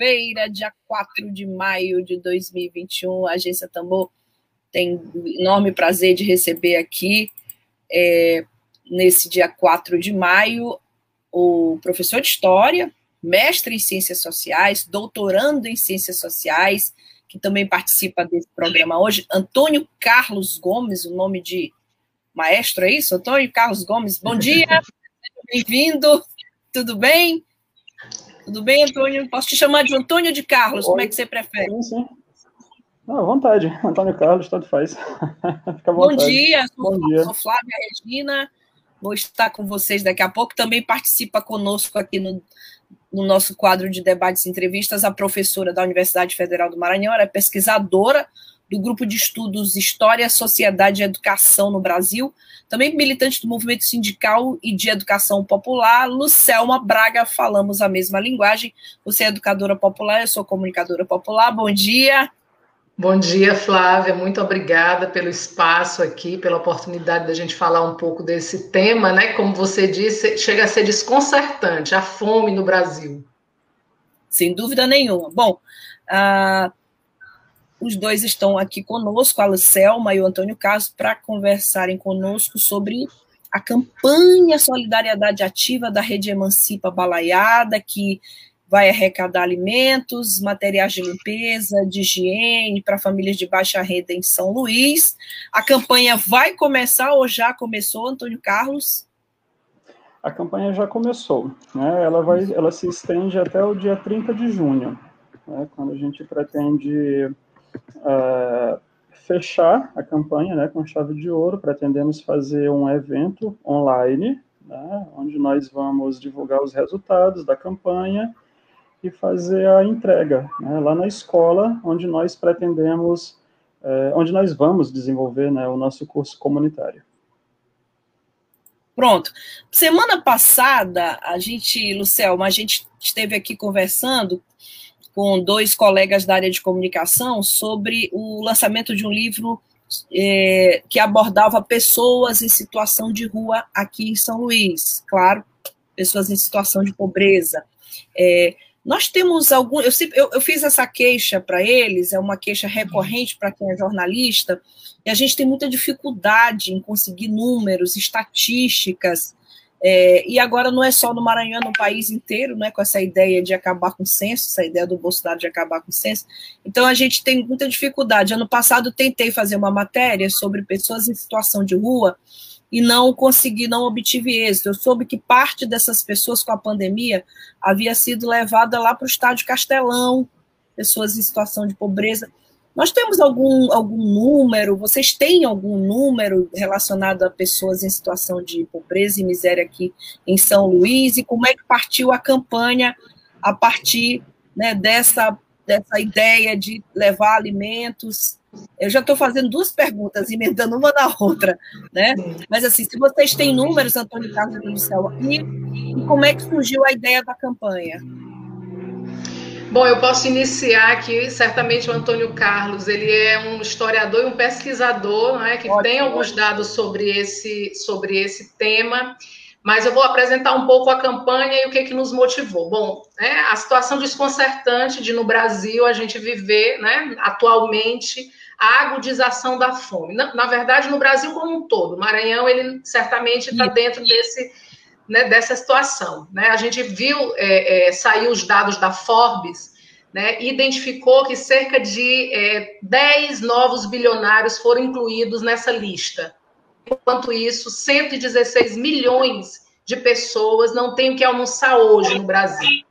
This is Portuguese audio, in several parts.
Terça-feira, dia 4 de maio de 2021, a Agência Tambor tem enorme prazer de receber aqui, é, nesse dia 4 de maio, o professor de História, mestre em Ciências Sociais, doutorando em Ciências Sociais, que também participa desse programa hoje, Antônio Carlos Gomes, o nome de maestro, é isso? Antônio Carlos Gomes, bom dia, bem-vindo, tudo bem? Tudo bem, Antônio? Posso te chamar de Antônio de Carlos, Oi. como é que você prefere? Sim, sim. Não, à vontade, Antônio Carlos, tanto faz. Fica à vontade. Bom dia, sou, Bom dia. sou Flávia Regina, vou estar com vocês daqui a pouco. Também participa conosco aqui no, no nosso quadro de debates e entrevistas a professora da Universidade Federal do Maranhão, ela é pesquisadora do Grupo de Estudos História, Sociedade e Educação no Brasil, também militante do movimento sindical e de educação popular. Lucelma Braga, falamos a mesma linguagem. Você é educadora popular, eu sou comunicadora popular. Bom dia. Bom dia, Flávia. Muito obrigada pelo espaço aqui, pela oportunidade da gente falar um pouco desse tema, né? Como você disse, chega a ser desconcertante a fome no Brasil. Sem dúvida nenhuma. Bom, uh, os dois estão aqui conosco, a Lucelma e o Antônio Carlos, para conversarem conosco sobre a campanha Solidariedade Ativa da Rede Emancipa Balaiada, que vai arrecadar alimentos, materiais de limpeza, de higiene para famílias de baixa renda em São Luís. A campanha vai começar ou já começou, Antônio Carlos? A campanha já começou, né? Ela vai, ela se estende até o dia 30 de junho, né? quando a gente pretende uh, fechar a campanha né, com chave de ouro, pretendemos fazer um evento online, né, onde nós vamos divulgar os resultados da campanha e fazer a entrega né, lá na escola, onde nós pretendemos, uh, onde nós vamos desenvolver né, o nosso curso comunitário. Pronto. Semana passada, a gente, Lucelma, a gente esteve aqui conversando com dois colegas da área de comunicação sobre o lançamento de um livro é, que abordava pessoas em situação de rua aqui em São Luís, claro, pessoas em situação de pobreza. É, nós temos algum. Eu, eu, eu fiz essa queixa para eles, é uma queixa recorrente para quem é jornalista, e a gente tem muita dificuldade em conseguir números, estatísticas é, e agora não é só no Maranhão, é no país inteiro, né, com essa ideia de acabar com o censo, essa ideia do Bolsonaro de acabar com o censo. Então a gente tem muita dificuldade. Ano passado tentei fazer uma matéria sobre pessoas em situação de rua e não consegui, não obtive êxito. Eu soube que parte dessas pessoas com a pandemia havia sido levada lá para o estádio Castelão, pessoas em situação de pobreza. Nós temos algum, algum número, vocês têm algum número relacionado a pessoas em situação de pobreza e miséria aqui em São Luís? E como é que partiu a campanha a partir né, dessa, dessa ideia de levar alimentos? Eu já estou fazendo duas perguntas, emendando uma na outra, né? Mas assim, se vocês têm números, Antônio Carlos do Céu, e, e como é que surgiu a ideia da campanha? Bom, eu posso iniciar aqui. Certamente o Antônio Carlos, ele é um historiador e um pesquisador, né, que Ótimo. tem alguns dados sobre esse, sobre esse tema. Mas eu vou apresentar um pouco a campanha e o que, que nos motivou. Bom, né, a situação desconcertante de no Brasil a gente viver, né, atualmente, a agudização da fome. Na, na verdade, no Brasil como um todo. O Maranhão, ele certamente está dentro desse né, dessa situação. Né? A gente viu, é, é, saiu os dados da Forbes, né, identificou que cerca de é, 10 novos bilionários foram incluídos nessa lista. Enquanto isso, 116 milhões de pessoas não têm o que almoçar hoje no Brasil.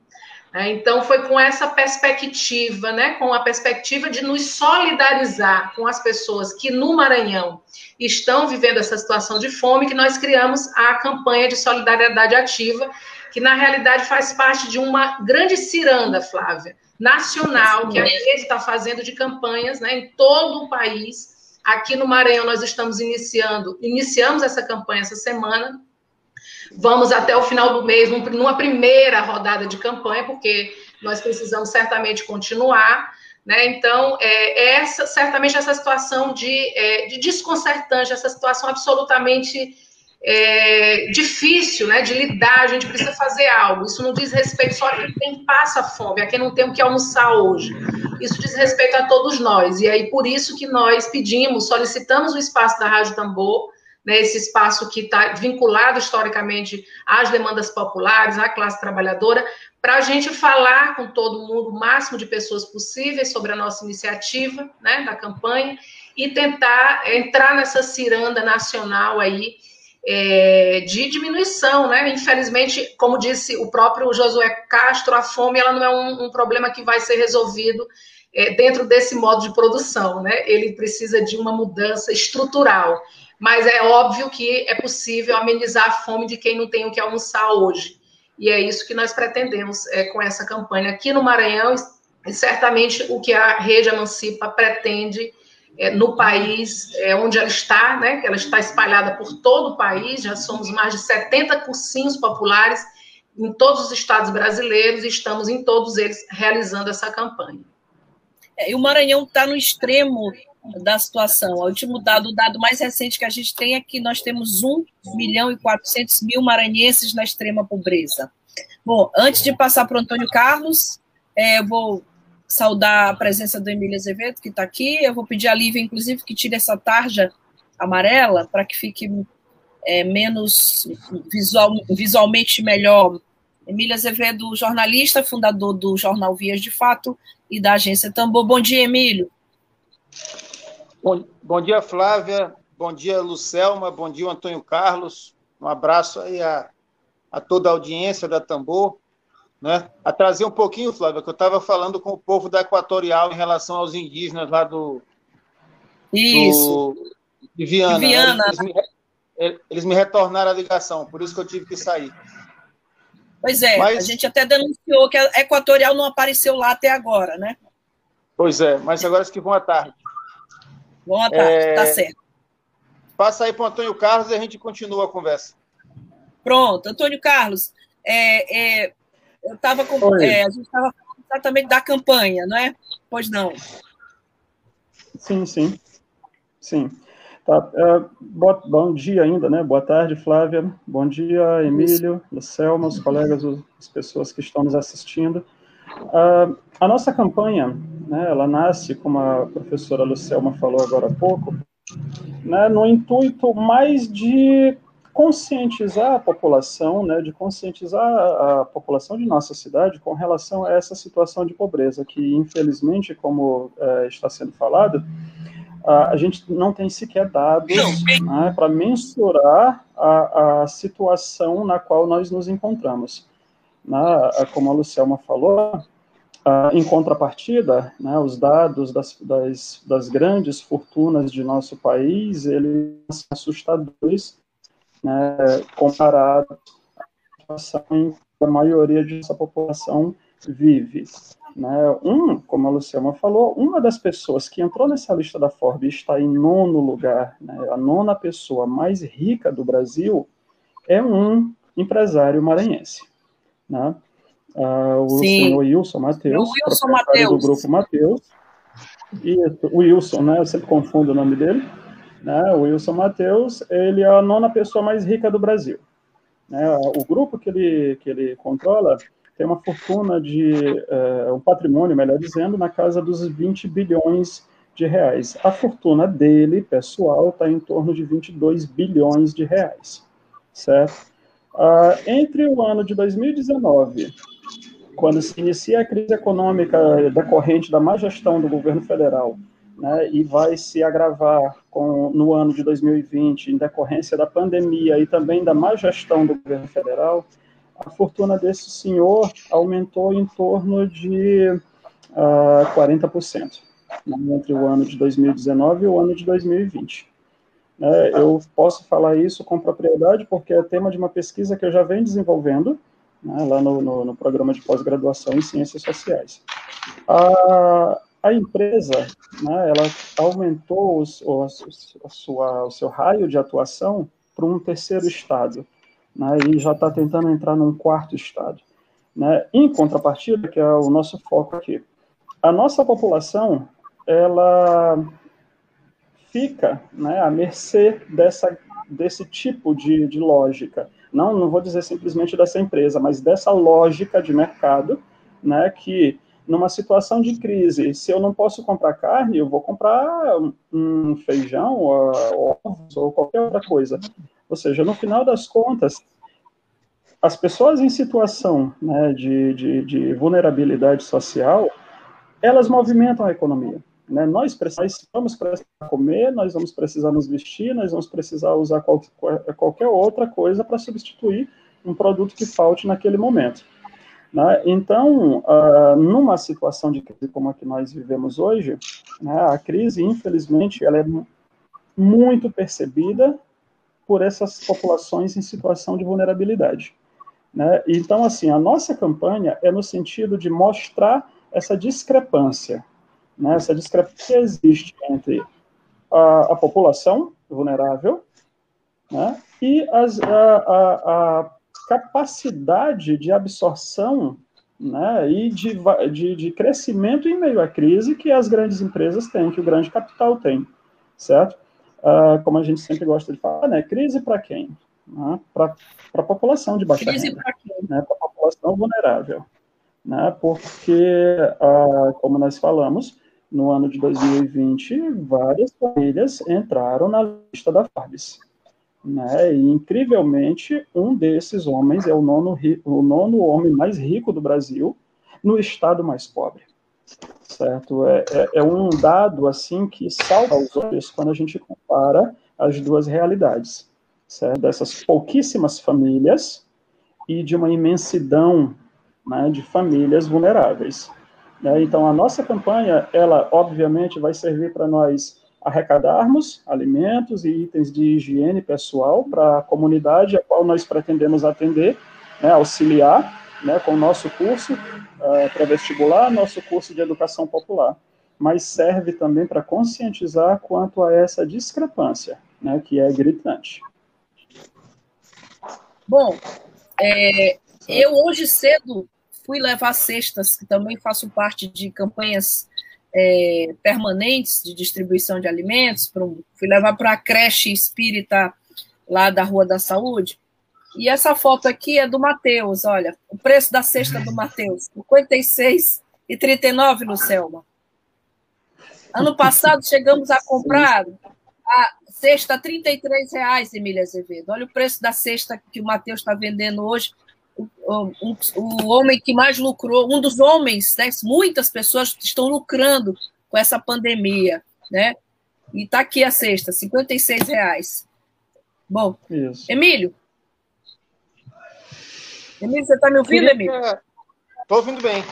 Né? Então, foi com essa perspectiva, né, com a perspectiva de nos solidarizar com as pessoas que no Maranhão estão vivendo essa situação de fome, que nós criamos a campanha de solidariedade ativa, que na realidade faz parte de uma grande ciranda, Flávia, nacional, que a rede está fazendo de campanhas né, em todo o país. Aqui no Maranhão, nós estamos iniciando, iniciamos essa campanha essa semana, Vamos até o final do mês, numa primeira rodada de campanha, porque nós precisamos certamente continuar. Né? Então, é, essa, certamente essa situação de, é, de desconcertante, essa situação absolutamente é, difícil né, de lidar, a gente precisa fazer algo. Isso não diz respeito só a quem passa fome, a quem não tem o que almoçar hoje. Isso diz respeito a todos nós. E aí, por isso que nós pedimos, solicitamos o espaço da Rádio Tambor, né, esse espaço que está vinculado historicamente às demandas populares, à classe trabalhadora, para a gente falar com todo mundo, o máximo de pessoas possíveis sobre a nossa iniciativa, né, da campanha, e tentar entrar nessa ciranda nacional aí é, de diminuição, né? Infelizmente, como disse o próprio Josué Castro, a fome ela não é um, um problema que vai ser resolvido é, dentro desse modo de produção, né? Ele precisa de uma mudança estrutural mas é óbvio que é possível amenizar a fome de quem não tem o que almoçar hoje. E é isso que nós pretendemos é, com essa campanha aqui no Maranhão e certamente o que a Rede Emancipa pretende é, no país é, onde ela está, né? Ela está espalhada por todo o país, já somos mais de 70 cursinhos populares em todos os estados brasileiros e estamos em todos eles realizando essa campanha. É, e o Maranhão está no extremo da situação. O último dado, o dado mais recente que a gente tem é que nós temos 1 milhão e 400 mil maranhenses na extrema pobreza. Bom, antes de passar para o Antônio Carlos, é, eu vou saudar a presença do Emílio Azevedo, que está aqui. Eu vou pedir a Lívia, inclusive, que tire essa tarja amarela para que fique é, menos visual, visualmente melhor. Emílio Azevedo, jornalista, fundador do jornal Vias de Fato e da agência Tambor. Bom dia, Emílio. Bom, bom dia, Flávia. Bom dia, Lucelma. Bom dia, Antônio Carlos. Um abraço aí a, a toda a audiência da Tambor. Né? Atrasei um pouquinho, Flávia, que eu estava falando com o povo da Equatorial em relação aos indígenas lá do. Isso. Do, de Viana. De Viana. Né? Eles, me, eles, me, retornaram a ligação, por isso que eu tive que sair. Pois é, mas, a gente até denunciou que a Equatorial não apareceu lá até agora, né? Pois é, mas agora que vão à tarde. Boa tarde, é... tá certo. Passa aí para o Antônio Carlos e a gente continua a conversa. Pronto, Antônio Carlos, é, é, eu estava com. É, a gente estava falando exatamente da campanha, não é? Pois não. Sim, sim. Sim. Tá, uh, bom dia ainda, né? Boa tarde, Flávia. Bom dia, Emílio, Lucelma, os colegas, as pessoas que estão nos assistindo. Uh, a nossa campanha, né, ela nasce, como a professora Lucelma falou agora há pouco, né, no intuito mais de conscientizar a população, né, de conscientizar a população de nossa cidade com relação a essa situação de pobreza, que infelizmente, como é, está sendo falado, a, a, gente não tem sequer dados né, para mensurar a, a situação na qual nós nos encontramos né, como a Lucelma falou, em contrapartida, né, os dados das, das, das, grandes fortunas de nosso país, eles são assustadores, né, comparados à situação em que a maioria de nossa população vive. Né. Um, como a Luciana falou, uma das pessoas que entrou nessa lista da Forbes está em nono lugar, né, a nona pessoa mais rica do Brasil, é um empresário maranhense né? Uh, o Sim. senhor Wilson Matheus, proprietário do grupo Matheus. O Wilson, né? Eu sempre confundo o nome dele. Né? O Wilson Matheus, ele é a nona pessoa mais rica do Brasil. Né? O grupo que ele, que ele controla tem uma fortuna de, uh, um patrimônio, melhor dizendo, na casa dos 20 bilhões de reais. A fortuna dele, pessoal, está em torno de 22 bilhões de reais, certo? Uh, entre o ano de 2019, quando se inicia a crise econômica decorrente da má gestão do governo federal, né, e vai se agravar com, no ano de 2020, em decorrência da pandemia e também da má gestão do governo federal, a fortuna desse senhor aumentou em torno de uh, ah, 40% né, entre o ano de 2019 e o ano de 2020. É, eu posso falar isso com propriedade porque é tema de uma pesquisa que eu já venho desenvolvendo né, lá no, no, no, programa de pós-graduação em Ciências Sociais. A, a empresa, né, ela aumentou os, o, a sua, o seu raio de atuação para um terceiro estado, né, e já está tentando entrar num quarto estado. Né. Em contrapartida, que é o nosso foco aqui, a nossa população, ela fica né, à mercê dessa, desse tipo de, de lógica. Não, não vou dizer simplesmente dessa empresa, mas dessa lógica de mercado, né, que numa situação de crise, se eu não posso comprar carne, eu vou comprar um feijão, ovos ou qualquer outra coisa. Ou seja, no final das contas, as pessoas em situação né, de, de, de vulnerabilidade social, elas movimentam a economia. Né? Nós, nós vamos precisar comer, nós vamos precisar nos vestir, nós vamos precisar usar qualquer, qualquer outra coisa para substituir um produto que falte naquele momento. Né? Então, uh, numa situação de crise como a que nós vivemos hoje, né, a crise, infelizmente, ela é muito percebida por essas populações em situação de vulnerabilidade. Né? Então, assim, a nossa campanha é no sentido de mostrar essa discrepância né, essa discrepância existe entre a, a população vulnerável né, e as, a, a, a, capacidade de absorção né, e de, de, de, crescimento em meio à crise que as grandes empresas têm, que o grande capital tem, certo? Uh, como a gente sempre gosta de falar, né, crise para quem? Né, para a população de baixa crise renda, né, para a população vulnerável. Né, porque, uh, como nós falamos, no ano de 2020, várias famílias entraram na lista da Forbes. Né? E, incrivelmente, um desses homens é o nono, o nono homem mais rico do Brasil, no estado mais pobre. Certo? É, é, é um dado assim que salva os olhos quando a gente compara as duas realidades. Certo? Dessas pouquíssimas famílias e de uma imensidão né, de famílias vulneráveis. Né? Então, a nossa campanha, ela obviamente vai servir para nós arrecadarmos alimentos e itens de higiene pessoal para a comunidade a qual nós pretendemos atender, né, auxiliar né, com o nosso curso uh, pré-vestibular, nosso curso de educação popular, mas serve também para conscientizar quanto a essa discrepância, né, que é gritante. Bom, é, eu hoje cedo fui levar cestas, que também faço parte de campanhas é, permanentes de distribuição de alimentos, um, fui levar para a creche espírita lá da Rua da Saúde. E essa foto aqui é do Matheus, olha, o preço da cesta do Matheus, R$ 56,39 no Selma. Ano passado chegamos a comprar a cesta R$ 33,00, Emília Azevedo. Olha o preço da cesta que o Matheus está vendendo hoje, o, o, o, homem que mais lucrou, um dos homens, né, muitas pessoas estão lucrando com essa pandemia, né? E está aqui a cesta, 56 reais. Bom, Isso. Emílio. Emílio, você está me ouvindo, Queria Emílio? Estou ouvindo bem.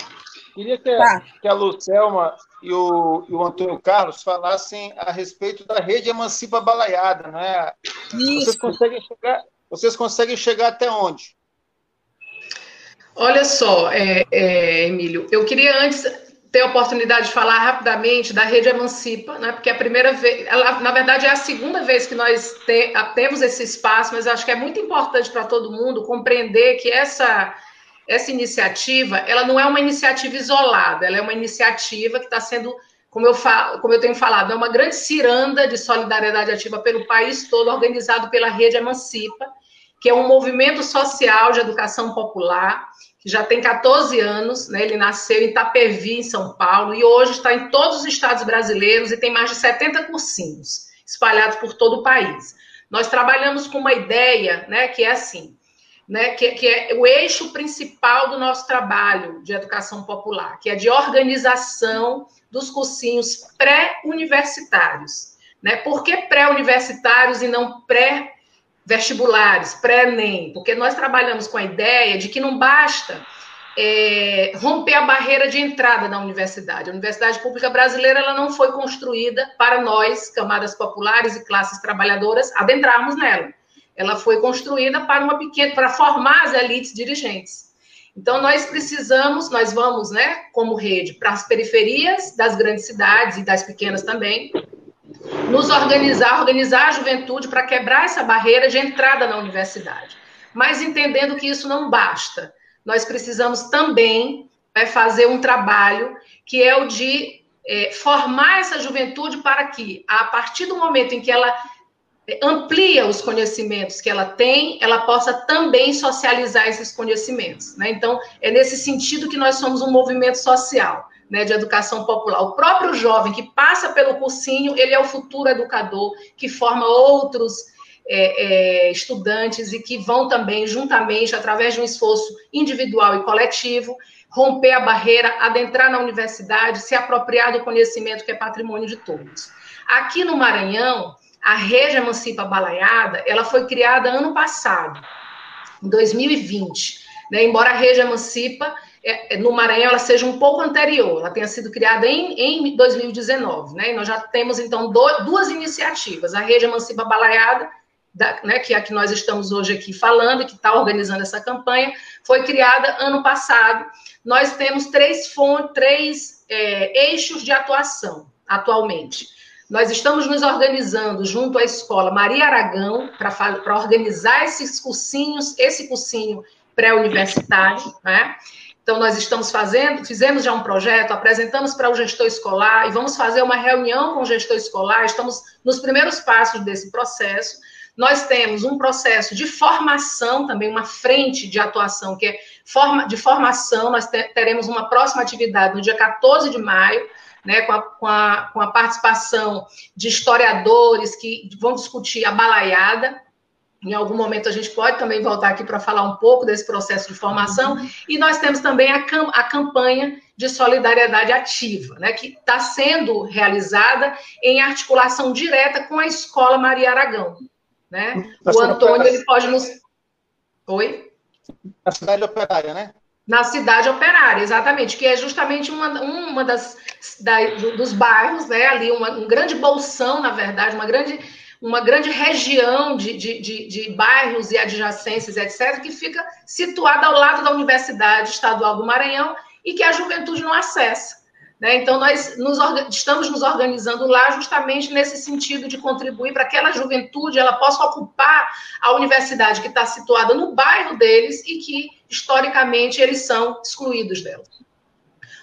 Queria que, tá. que a Lucelma e o, e o, Antônio Carlos falassem a respeito da rede Emancipa Balaiada, né? Isso. Vocês conseguem chegar, vocês conseguem chegar até onde? Olha só, é, é, Emílio, eu queria antes ter a oportunidade de falar rapidamente da Rede Emancipa, né, porque é a primeira vez, ela, na verdade é a segunda vez que nós te, temos esse espaço, mas acho que é muito importante para todo mundo compreender que essa, essa iniciativa, ela não é uma iniciativa isolada, ela é uma iniciativa que está sendo, como eu, falo, como eu tenho falado, é uma grande ciranda de solidariedade ativa pelo país todo, organizado pela Rede Emancipa, que é um movimento social de educação popular, já tem 14 anos, né? Ele nasceu em Itapevi, em São Paulo, e hoje está em todos os estados brasileiros e tem mais de 70 cursinhos espalhados por todo o país. Nós trabalhamos com uma ideia, né, que é assim, né, que, que é o eixo principal do nosso trabalho de educação popular, que é de organização dos cursinhos pré-universitários. Né? Por que pré-universitários e não pré vestibulares, pré-ENEM, porque nós trabalhamos com a ideia de que não basta é, romper a barreira de entrada na universidade. A universidade pública brasileira ela não foi construída para nós, camadas populares e classes trabalhadoras, adentrarmos nela. Ela foi construída para uma pequena, para formar as elites dirigentes. Então nós precisamos, nós vamos, né, como rede, para as periferias das grandes cidades e das pequenas também, nos organizar, organizar a juventude para quebrar essa barreira de entrada na universidade. Mas entendendo que isso não basta nós precisamos também é, fazer um trabalho que é o de é, formar essa juventude para que, a partir do momento em que ela é, amplia os conhecimentos que ela tem, ela possa também socializar esses conhecimentos. Né? Então, é nesse sentido que nós somos um movimento social. Né, de educação popular. O próprio jovem que passa pelo cursinho, ele é o futuro educador que forma outros é, é, estudantes e que vão também, juntamente, através de um esforço individual e coletivo, romper a barreira, adentrar na universidade, se apropriar do conhecimento que é patrimônio de todos. Aqui no Maranhão, a Rede Emancipa Balaiada, ela foi criada ano passado, em 2020. Né? Embora a Rede Emancipa, no Maranhão, ela seja um pouco anterior, ela tenha sido criada em, em 2019. Né? E nós já temos, então, do, duas iniciativas, a Rede Emancipa Balaiada da, né, que é a que nós estamos hoje aqui falando, que está organizando essa campanha, foi criada ano passado. Nós temos três, três é, eixos de atuação atualmente. Nós estamos nos organizando junto à escola Maria Aragão para organizar esses cursinhos, esse cursinho pré-universitário, né? Então, nós estamos fazendo, fizemos já um projeto, apresentamos para o gestor escolar e vamos fazer uma reunião com o gestor escolar. Estamos nos primeiros passos desse processo nós temos um processo de formação, também uma frente de atuação, que é forma, de formação. Nós teremos uma próxima atividade no dia 14 de maio, né, com, a, com, a, com a participação de historiadores que vão discutir a balaiada, em algum momento a gente pode também voltar aqui para falar um pouco desse processo de formação. E nós temos também a, cam a campanha de solidariedade ativa, né, que está sendo realizada em articulação direta com a Escola Maria Aragão. Né? o Antônio ele pode nos. Oi? Na cidade operária, né? Na cidade operária, exatamente, que é justamente uma, uma das da, dos bairros, né? Ali, uma, um grande bolsão, na verdade, uma grande, uma grande região de, de, de, de bairros e adjacências, etc., que fica situada ao lado da Universidade Estadual do Maranhão e que a juventude não acessa. Né? Então, nós nos, estamos nos organizando lá justamente nesse sentido de contribuir para que aquela juventude ela possa ocupar a universidade que está situada no bairro deles e que, historicamente, eles são excluídos dela.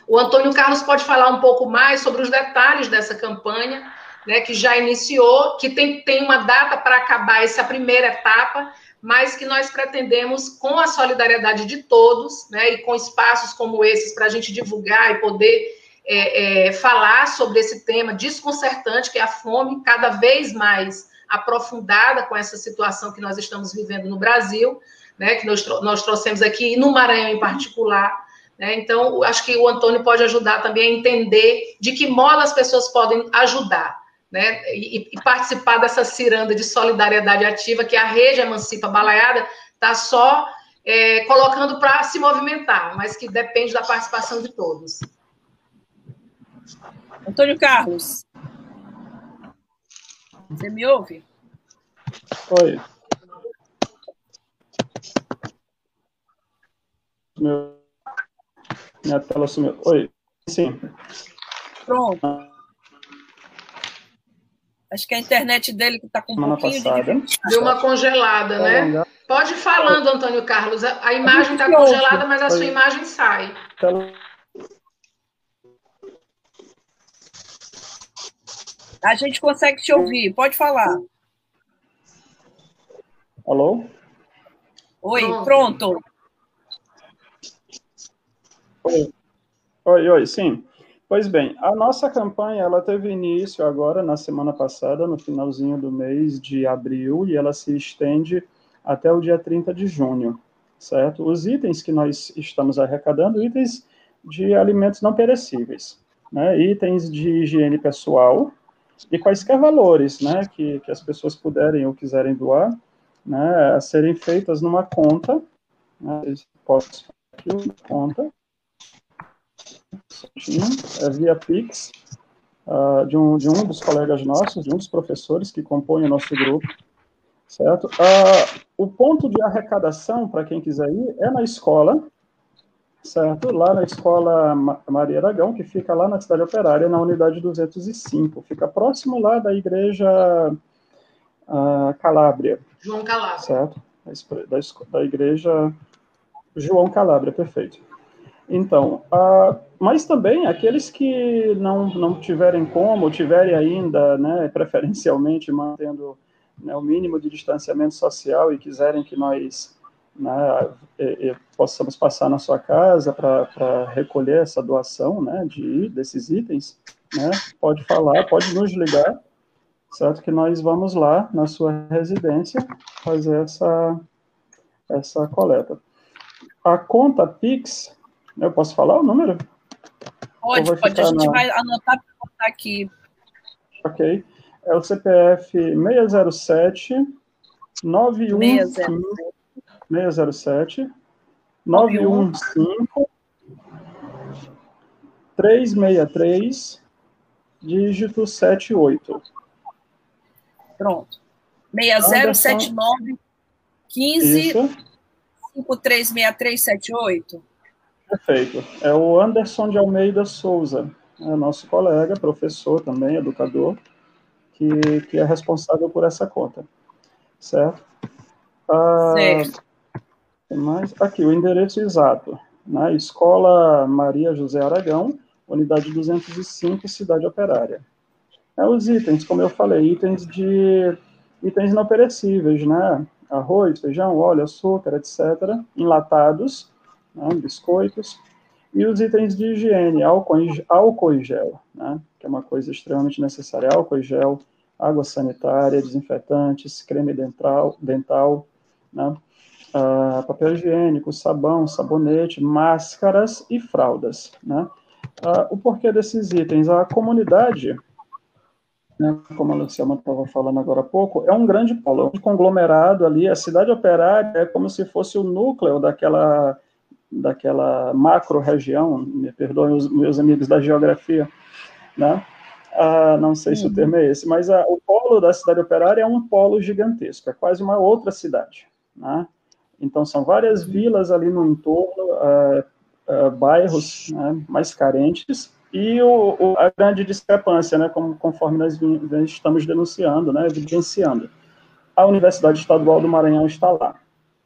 O Antônio Carlos pode falar um pouco mais sobre os detalhes dessa campanha, né, que já iniciou, que tem, tem uma data para acabar essa primeira etapa, mas que nós pretendemos, com a solidariedade de todos, né, e com espaços como esses para a gente divulgar e poder é, é, falar sobre esse tema desconcertante, que é a fome, cada vez mais aprofundada com essa situação que nós estamos vivendo no Brasil, né, que nós, nós trouxemos aqui, e no Maranhão em particular. Né, então, acho que o Antônio pode ajudar também a entender de que modo as pessoas podem ajudar. Né, e, e participar dessa ciranda de solidariedade ativa que a rede Emancipa Balaiada está só é, colocando para se movimentar, mas que depende da participação de todos. Antônio Carlos. Você me ouve? Oi. Meu... Minha tela sumiu. Oi. Sim. Pronto. Acho que a internet dele que está com um Semana pouquinho passada. de Deu uma congelada, né? Pode ir falando, Antônio Carlos. A, imagem está congelada, mas a sua imagem sai. Tela A gente consegue te ouvir, pode falar. Alô? Oi, pronto. Oi. oi, oi, sim. Pois bem, a nossa campanha ela teve início agora na semana passada, no finalzinho do mês de abril, e ela se estende até o dia 30 de junho, certo? Os itens que nós estamos arrecadando, itens de alimentos não perecíveis, né? itens de higiene pessoal, e quaisquer valores né, que, que as pessoas puderem ou quiserem doar, né, a serem feitas numa conta, né, posso aqui uma conta, é via Pix, uh, de, um, de um dos colegas nossos, de um dos professores que compõem o nosso grupo, certo? Uh, o ponto de arrecadação, para quem quiser ir, é na escola, certo? Lá na escola Maria Aragão, que fica lá na cidade operária, na unidade 205, fica próximo lá da igreja uh, Calábria. João Calábria. Certo? Da, da igreja João Calábria, perfeito. Então, uh, mas também aqueles que não, não tiverem como, tiverem ainda, né, preferencialmente mantendo né, o mínimo de distanciamento social e quiserem que nós né, e, e possamos passar na sua casa para recolher essa doação né, de, desses itens, né, pode falar, pode nos ligar, certo? Que nós vamos lá na sua residência fazer essa, essa coleta. A conta Pix eu posso falar o número? Pode, pode. A gente na... vai anotar para botar aqui. Ok. É o CPF 607 915 607 915 363 dígito 78. Pronto. 6079 15 536378. Perfeito. É o Anderson de Almeida Souza, é nosso colega, professor também, educador, que, que é responsável por essa conta. Certo? Ah, certo. Mais, aqui, o endereço exato. Na né? Escola Maria José Aragão, unidade 205, Cidade Operária. É, os itens, como eu falei, itens de itens não perecíveis, né? Arroz, feijão, óleo, açúcar, etc., enlatados, né, biscoitos, e os itens de higiene, álcool, álcool e gel, né, que é uma coisa extremamente necessária, álcool e gel, água sanitária, desinfetantes, creme dental, dental né, uh, papel higiênico, sabão, sabonete, máscaras e fraldas. Né. Uh, o porquê desses itens? A comunidade, né, como a Luciana estava falando agora há pouco, é um grande polo, um conglomerado ali, a cidade operária é como se fosse o núcleo daquela daquela macro-região, me perdoem os meus amigos da geografia, né? Ah, não sei se o uhum. termo é esse, mas a, o polo da cidade operária é um polo gigantesco, é quase uma outra cidade, né? Então, são várias vilas ali no entorno, ah, ah, bairros né, mais carentes, e o, o, a grande discrepância, né, como, conforme nós estamos denunciando, né, evidenciando. A Universidade Estadual do Maranhão está lá,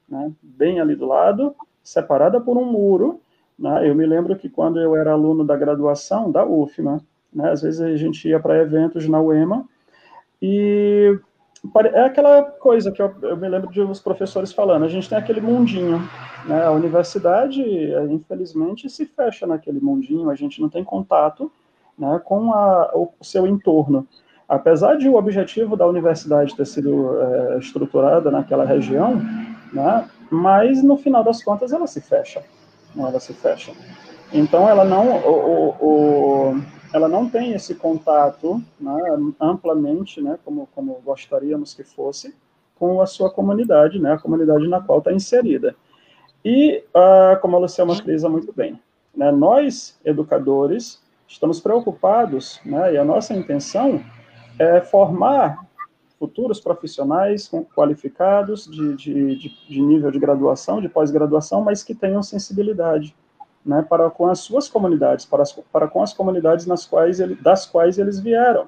né, bem ali do lado, separada por um muro. Né? Eu me lembro que quando eu era aluno da graduação da UFMA, né, às vezes a gente ia para eventos na UEMA e é aquela coisa que eu, eu, me lembro de os professores falando, a gente tem aquele mundinho, né, a universidade, infelizmente, se fecha naquele mundinho, a gente não tem contato né, com a, o seu entorno. Apesar de o objetivo da universidade ter sido é, estruturada naquela região, né, mas no final das contas ela se fecha, ela se fecha. Então ela não, o, o, ela não tem esse contato né, amplamente, né, como, como gostaríamos que fosse, com a sua comunidade, né, a comunidade na qual está inserida. E, uh, como a Luciana frisa muito bem, né, nós, educadores, estamos preocupados, né, e a nossa intenção é formar futuros profissionais qualificados de, de, de, de nível de graduação, de pós-graduação, mas que tenham sensibilidade né, para com as suas comunidades, para, as, para com as comunidades nas quais ele, das quais eles vieram.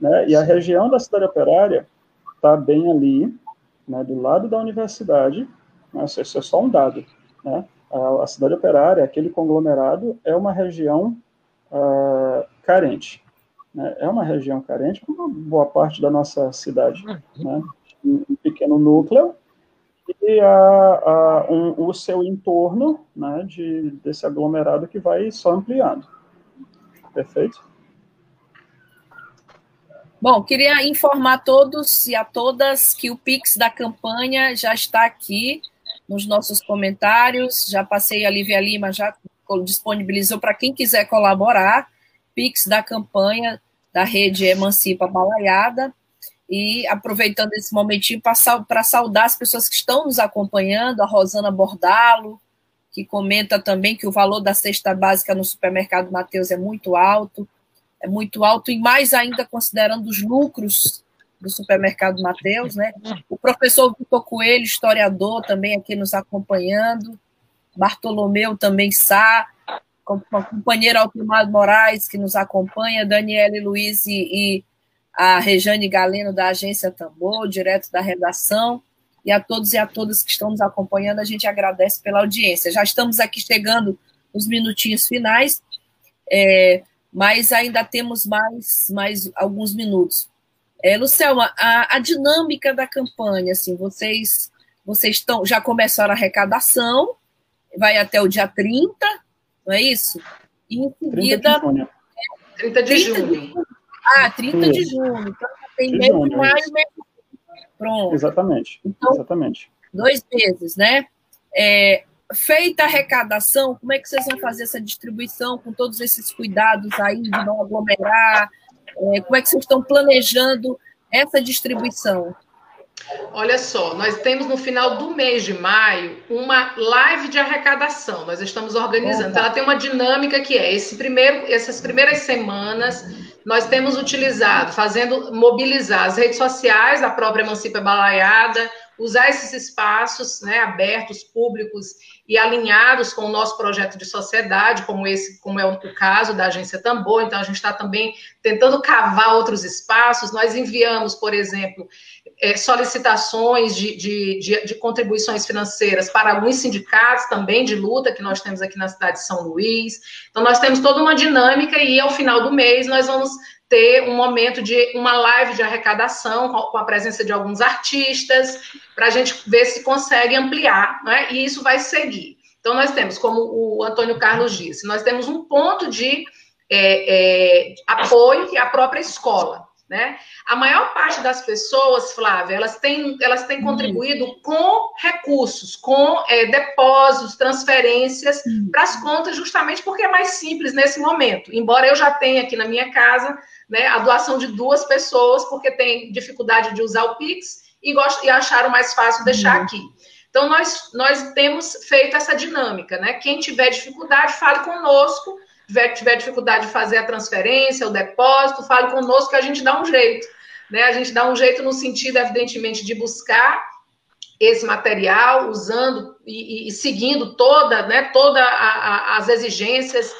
Né, e a região da cidade operária está bem ali, né, do lado da universidade, né, isso é só um dado, né, a, a cidade operária, aquele conglomerado, é uma região uh, carente né, é uma região carente, como boa parte da nossa cidade, né, um pequeno núcleo, e a, a, um, o seu entorno né, de, desse aglomerado que vai só ampliando. Perfeito? Bom, queria informar a todos e a todas que o Pix da campanha já está aqui nos nossos comentários. Já passei a Lívia Lima, já disponibilizou para quem quiser colaborar. Pix da campanha da rede Emancipa Balaiada. E aproveitando esse momentinho para saudar as pessoas que estão nos acompanhando, a Rosana Bordalo, que comenta também que o valor da cesta básica no supermercado Mateus é muito alto, é muito alto, e mais ainda considerando os lucros do supermercado Mateus, né? O professor Vitor Coelho, historiador, também aqui nos acompanhando, Bartolomeu também Sá, a companheira Altimar Moraes, que nos acompanha, Daniele Luiz e, e a Rejane Galeno, da agência Tambor, direto da redação, e a todos e a todas que estão nos acompanhando, a gente agradece pela audiência. Já estamos aqui chegando nos minutinhos finais, é, mas ainda temos mais, mais alguns minutos. É, Lucelma, a, a dinâmica da campanha, assim, vocês, vocês estão, já começaram a arrecadação, vai até o dia 30, não é isso? E em seguida. 30 de junho. 30 de junho. Ah, 30 isso. de junho. Então tem mês de maio, mês Pronto. Exatamente. Então, Exatamente. Dois meses, né? É, feita a arrecadação, como é que vocês vão fazer essa distribuição com todos esses cuidados aí de não aglomerar? É, como é que vocês estão planejando essa distribuição? Olha só, nós temos no final do mês de maio uma live de arrecadação. Nós estamos organizando. Então, ela tem uma dinâmica que é esse primeiro, essas primeiras semanas nós temos utilizado, fazendo mobilizar as redes sociais da própria Emancipa Balaiada, usar esses espaços né, abertos, públicos e alinhados com o nosso projeto de sociedade, como esse, como é o caso da agência Tambor. Então, a gente está também tentando cavar outros espaços. Nós enviamos, por exemplo, é, solicitações de, de, de, de, contribuições financeiras para alguns sindicatos também de luta que nós temos aqui na cidade de São Luís. Então, nós temos toda uma dinâmica e ao final do mês nós vamos ter um momento de uma live de arrecadação com a presença de alguns artistas, para a gente ver se consegue ampliar, né? e isso vai seguir. Então, nós temos, como o Antônio Carlos disse, nós temos um ponto de é, é, apoio, que é a própria escola. Né? A maior parte das pessoas, Flávia, elas têm, elas têm contribuído com recursos, com é, depósitos, transferências para as contas, justamente porque é mais simples nesse momento. Embora eu já tenha aqui na minha casa né, a doação de duas pessoas, porque tem dificuldade de usar o Pix e, gost, e acharam mais fácil deixar aqui. Então, nós, nós temos feito essa dinâmica, né? Quem tiver dificuldade, fale conosco tiver, tiver dificuldade de fazer a transferência, o depósito, fale conosco que a gente dá um jeito. Né? A gente dá um jeito no sentido, evidentemente, de buscar esse material, usando e, e seguindo toda, né, toda a, a, as exigências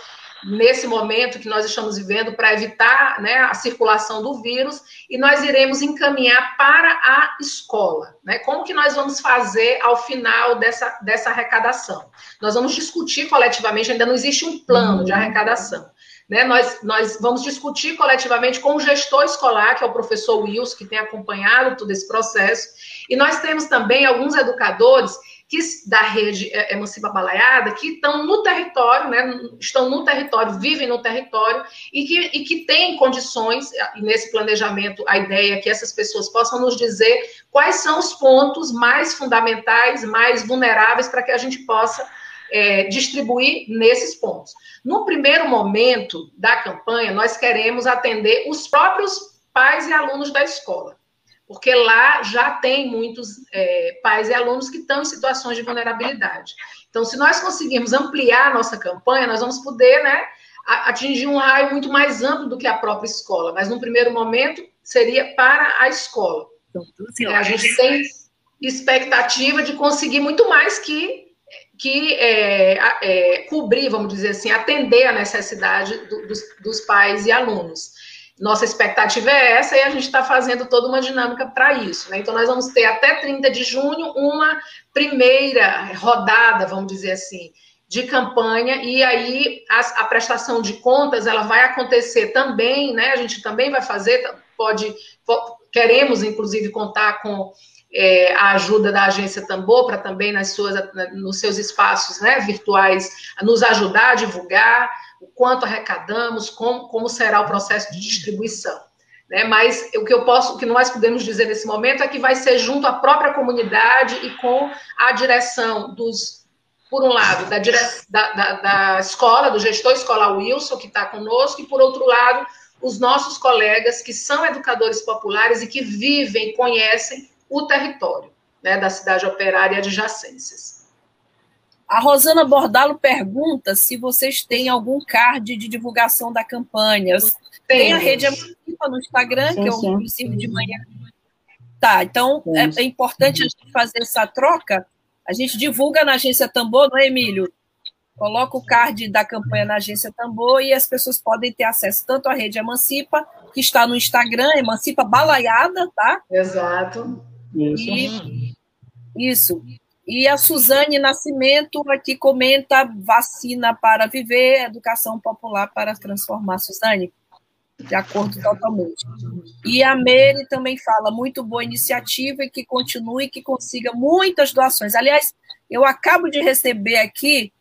nesse momento que nós estamos vivendo para evitar né, a circulação do vírus e nós iremos encaminhar para a escola. Né? Como que nós vamos fazer ao final dessa, dessa arrecadação? Nós vamos discutir coletivamente, ainda não existe um plano de arrecadação. Né? Nós, nós vamos discutir coletivamente com o gestor escolar, que é o professor Wilson, que tem acompanhado todo esse processo, e nós temos também alguns educadores que, da rede é, Emancipa Balaiada, que estão no território, né, estão no território, vivem no território, e que, e que têm condições, nesse planejamento, a ideia é que essas pessoas possam nos dizer quais são os pontos mais fundamentais, mais vulneráveis, para que a gente possa é, distribuir nesses pontos. No primeiro momento da campanha, nós queremos atender os próprios pais e alunos da escola porque lá já tem muitos é, pais e alunos que estão em situações de vulnerabilidade. Então, se nós conseguirmos ampliar a nossa campanha, nós vamos poder né, atingir um raio muito mais amplo do que a própria escola, mas no primeiro momento seria para a escola. Então, a gente tem expectativa de conseguir muito mais que que é, é, cobrir, vamos dizer assim, atender a necessidade do, dos, dos pais e alunos. Nossa expectativa é essa e a gente está fazendo toda uma dinâmica para isso. Né? Então, nós vamos ter até 30 de junho uma primeira rodada, vamos dizer assim, de campanha, e aí a, a prestação de contas ela vai acontecer também, né? A gente também vai fazer, pode, queremos, inclusive, contar com é, a ajuda da agência Tambor para também nas suas, nos seus espaços né, virtuais nos ajudar a divulgar o quanto arrecadamos, como, como será o processo de distribuição. Né? Mas o que eu posso, o que nós podemos dizer nesse momento é que vai ser junto à própria comunidade e com a direção dos, por um lado, da, dire, da, da, da escola, do gestor escolar Wilson, que está conosco, e por outro lado, os nossos colegas que são educadores populares e que vivem, conhecem o território né, da cidade operária e adjacências. A Rosana Bordalo pergunta se vocês têm algum card de divulgação da campanha. Tem, a rede Emancipa no Instagram, sim, que é o princípio de manhã. Tá, então é, é, importante a gente fazer essa troca. A gente divulga na agência Tambor, não é, Emílio? Coloca o card da campanha na agência Tambor e as pessoas podem ter acesso tanto à rede Emancipa, que está no Instagram, Emancipa Balaiada, tá? Exato. Isso. E, isso. E a Suzane Nascimento aqui comenta vacina para viver, educação popular para transformar. Suzane, de acordo totalmente. E a Mary também fala, muito boa iniciativa e que continue, que consiga muitas doações. Aliás, eu acabo de receber aqui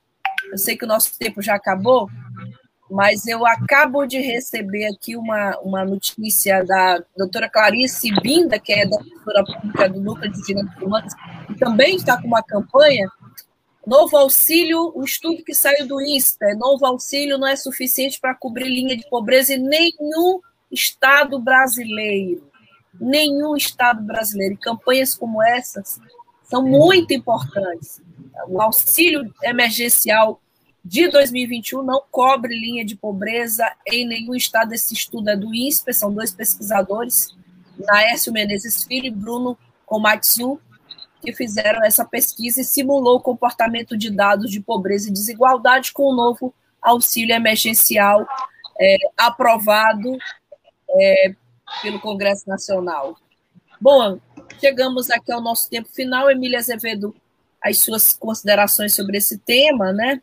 eu sei que o nosso tempo já acabou, mas eu acabo de receber aqui uma, uma notícia da doutora Clarice Binda, que é doutora pública do Núcleo de Direitos Humanos, que também está com uma campanha. Novo auxílio, um estudo que saiu do INSPER, novo auxílio não é suficiente para cobrir linha de pobreza em nenhum estado brasileiro. Nenhum estado brasileiro. E campanhas como essas são muito importantes. O auxílio emergencial de 2021 não cobre linha de pobreza em nenhum estado. Esse estudo é do INSPE, são dois pesquisadores, Naércio Menezes Filho e Bruno Komatsu, que fizeram essa pesquisa e simulou o comportamento de dados de pobreza e desigualdade com o novo auxílio emergencial é, aprovado é, pelo Congresso Nacional. Bom, chegamos aqui ao nosso tempo final. Emília Azevedo as suas considerações sobre esse tema, né?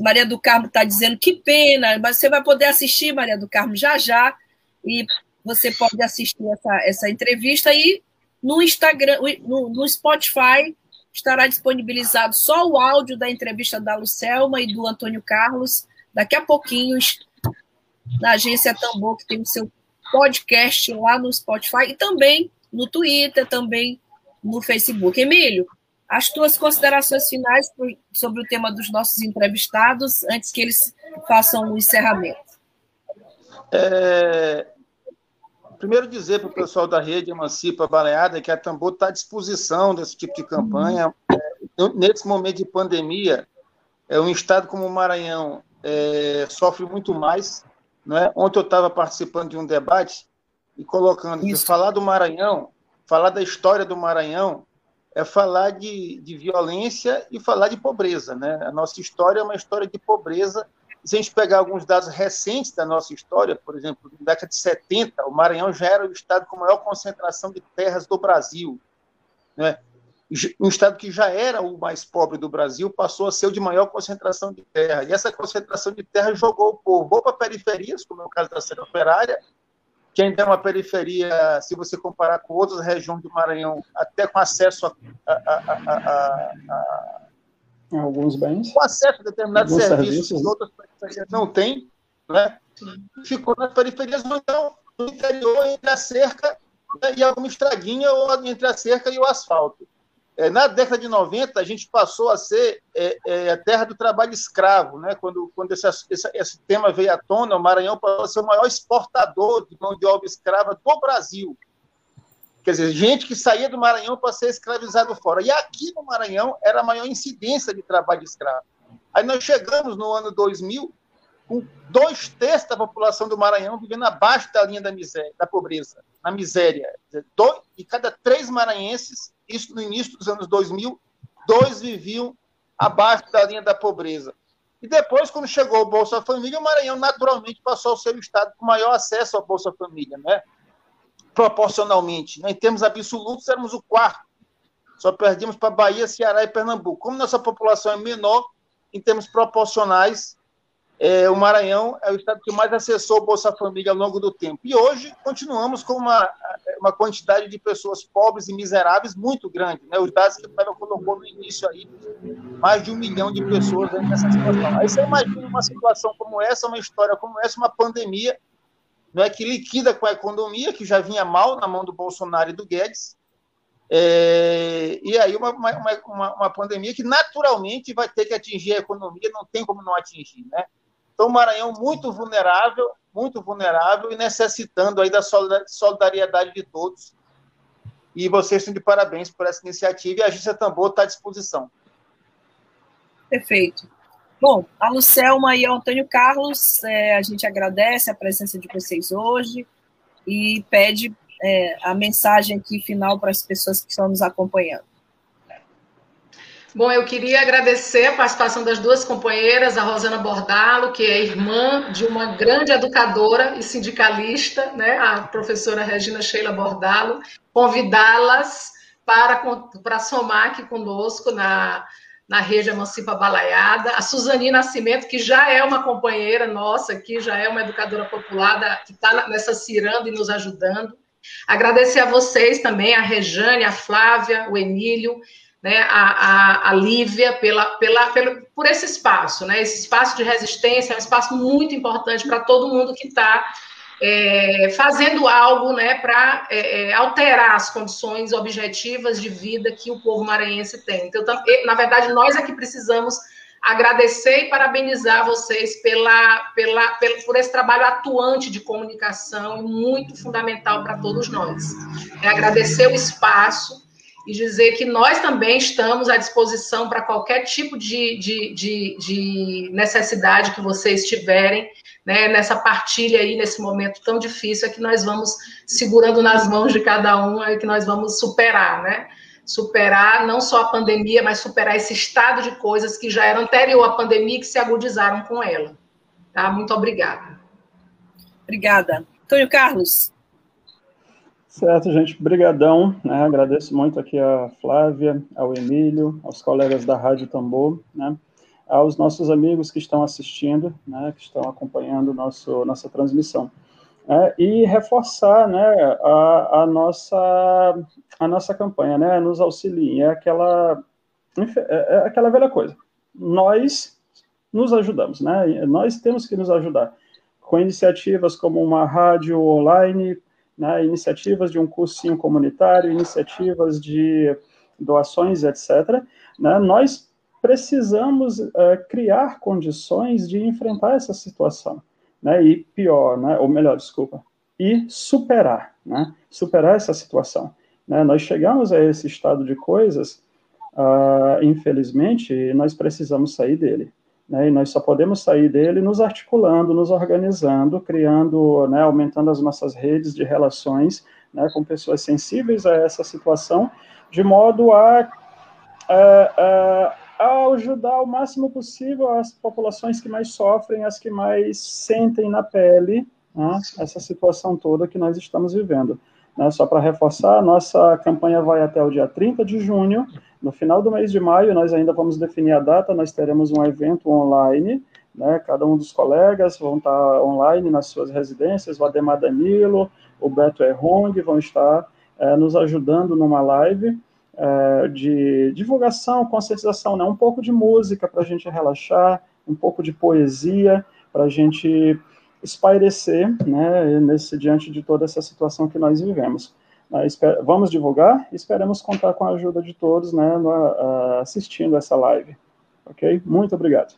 Maria do Carmo está dizendo que pena, mas você vai poder assistir, Maria do Carmo, já já, e você pode assistir essa, essa entrevista e no Instagram, no, no Spotify estará disponibilizado só o áudio da entrevista da Lucelma e do Antônio Carlos, daqui a pouquinho, na agência Tambor, que tem o seu podcast lá no Spotify e também no Twitter, também no Facebook. Emílio, as tuas considerações finais sobre o tema dos nossos entrevistados, antes que eles façam o encerramento. É, primeiro dizer para o pessoal da rede Emancipa Baleada que a Tambor está à disposição desse tipo de campanha. É, nesse momento de pandemia, é, um estado como o Maranhão é, sofre muito mais. Né? Ontem eu estava participando de um debate e colocando que falar do Maranhão, falar da história do Maranhão, é falar de, de violência e falar de pobreza. Né? A nossa história é uma história de pobreza. Se a gente pegar alguns dados recentes da nossa história, por exemplo, na década de 70, o Maranhão já era o estado com maior concentração de terras do Brasil. Né? Um estado que já era o mais pobre do Brasil passou a ser o de maior concentração de terra. E essa concentração de terra jogou o povo ou para periferias, como é o caso da Serra Operária, que ainda é uma periferia, se você comparar com outras regiões do Maranhão, até com acesso a, a, a, a alguns bens, com acesso a determinados serviços, serviços que outras periferias não têm, né? ficou nas periferias, então, no interior, entre a cerca né, e alguma estraguinha, ou entre a cerca e o asfalto. É, na década de 90, a gente passou a ser é, é, a terra do trabalho escravo. Né? Quando, quando esse, esse, esse, tema veio à tona, o Maranhão passou a ser o maior exportador de mão de obra escrava do Brasil. Quer dizer, gente que saía do Maranhão para ser escravizado fora. E aqui no Maranhão era a maior incidência de trabalho escravo. Aí nós chegamos no ano 2000 com dois terços da população do Maranhão vivendo abaixo da linha da miséria, da pobreza, na miséria. Dois, e cada três maranhenses, isso no início dos anos 2000, dois viviam abaixo da linha da pobreza. E depois, quando chegou o Bolsa Família, o Maranhão naturalmente passou a ser o estado com maior acesso ao Bolsa Família, né? Proporcionalmente. Né? Em termos absolutos, éramos o quarto. Só perdíamos para Bahia, Ceará e Pernambuco. Como nossa população é menor, em termos proporcionais, é, o Maranhão é o estado que mais acessou o Bolsa Família ao longo do tempo. E hoje continuamos com uma, uma quantidade de pessoas pobres e miseráveis muito grande. Né? Os dados que o Flávio colocou no início aí, mais de um milhão de pessoas nessa situação. Aí você imagina uma situação como essa, uma história como essa, uma pandemia não é que liquida com a economia, que já vinha mal na mão do Bolsonaro e do Guedes, é, e aí uma, uma, uma, uma pandemia que naturalmente vai ter que atingir a economia, não tem como não atingir, né? Então, o Maranhão muito vulnerável, muito vulnerável e necessitando aí da solidariedade de todos. E vocês estão de parabéns por essa iniciativa e a Agência Tambor está à disposição. Perfeito. Bom, a Lucelma e o Antônio Carlos, é, a gente agradece a presença de vocês hoje e pede é, a mensagem aqui final para as pessoas que estão nos acompanhando. Bom, eu queria agradecer a participação das duas companheiras, a Rosana Bordalo, que é irmã de uma grande educadora e sindicalista, né, a professora Regina Sheila Bordalo, convidá-las para, para somar aqui conosco na, na rede Emancipa Balaiada, a Suzani Nascimento, que já é uma companheira nossa aqui, já é uma educadora popular que está nessa ciranda e nos ajudando. Agradecer a vocês também, a Rejane, a Flávia, o Emílio, né, a, a, a Lívia, pela, pela, pelo, por esse espaço, né, esse espaço de resistência é um espaço muito importante para todo mundo que está é, fazendo algo né, para é, é, alterar as condições objetivas de vida que o povo maranhense tem. Então, na verdade, nós aqui precisamos agradecer e parabenizar vocês pela, pela, pela, por esse trabalho atuante de comunicação, muito fundamental para todos nós. É agradecer o espaço e dizer que nós também estamos à disposição para qualquer tipo de, de, de, de necessidade que vocês tiverem né, nessa partilha aí, nesse momento tão difícil, é que nós vamos segurando nas mãos de cada um, é que nós vamos superar, né? Superar não só a pandemia, mas superar esse estado de coisas que já era anterior à pandemia e que se agudizaram com ela. Tá? Muito obrigada. Obrigada. Antônio Carlos. Certo, gente. Brigadão. Né? Agradeço muito aqui a Flávia, ao Emílio, aos colegas da Rádio Tambor, né? Aos nossos amigos que estão assistindo, né, que estão acompanhando nosso, nossa transmissão. É, e reforçar né, a, a, nossa, a nossa campanha, né, nos auxiliem, é aquela, é, é aquela velha coisa, nós nos ajudamos, né, nós temos que nos ajudar, com iniciativas como uma rádio online, né, iniciativas de um cursinho comunitário, iniciativas de doações, etc., né, nós precisamos uh, criar condições de enfrentar essa situação, né? E pior, né? Ou melhor, desculpa, e superar, né? Superar essa situação. Né? Nós chegamos a esse estado de coisas, uh, infelizmente, e nós precisamos sair dele. Né? E nós só podemos sair dele nos articulando, nos organizando, criando, né? aumentando as nossas redes de relações né? com pessoas sensíveis a essa situação, de modo a, a, a a ajudar o máximo possível as populações que mais sofrem, as que mais sentem na pele né, essa situação toda que nós estamos vivendo. Né, só para reforçar, nossa campanha vai até o dia 30 de junho. No final do mês de maio, nós ainda vamos definir a data, nós teremos um evento online, né, cada um dos colegas vão estar online nas suas residências, o Ademar Danilo, o Beto Errong vão estar é, nos ajudando numa live, é, de divulgação, conscientização, né? um pouco de música para a gente relaxar, um pouco de poesia para a gente espairecer né, nesse, diante de toda essa situação que nós vivemos. Uh, vamos divulgar e esperamos contar com a ajuda de todos né, uh, assistindo essa live. Ok? Muito obrigado.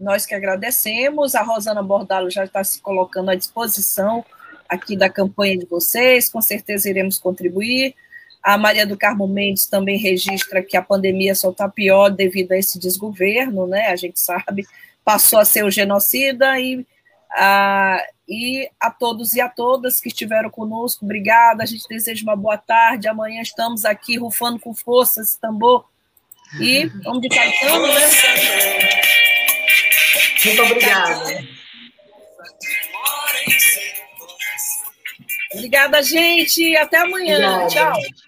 Nós que agradecemos. A Rosana Bordalo já está se colocando à disposição aqui da campanha de vocês. Com certeza iremos contribuir. A Maria do Carmo Mendes também registra que a pandemia só está pior devido a esse desgoverno, né? A gente sabe, passou a ser o genocida e a, e a todos e a todas que estiveram conosco, obrigada. A gente deseja uma boa tarde. Amanhã estamos aqui rufando com força esse tambor. E vamos de Caetano, né? Muito obrigada. Obrigada, gente. Até amanhã. Obrigada. Tchau.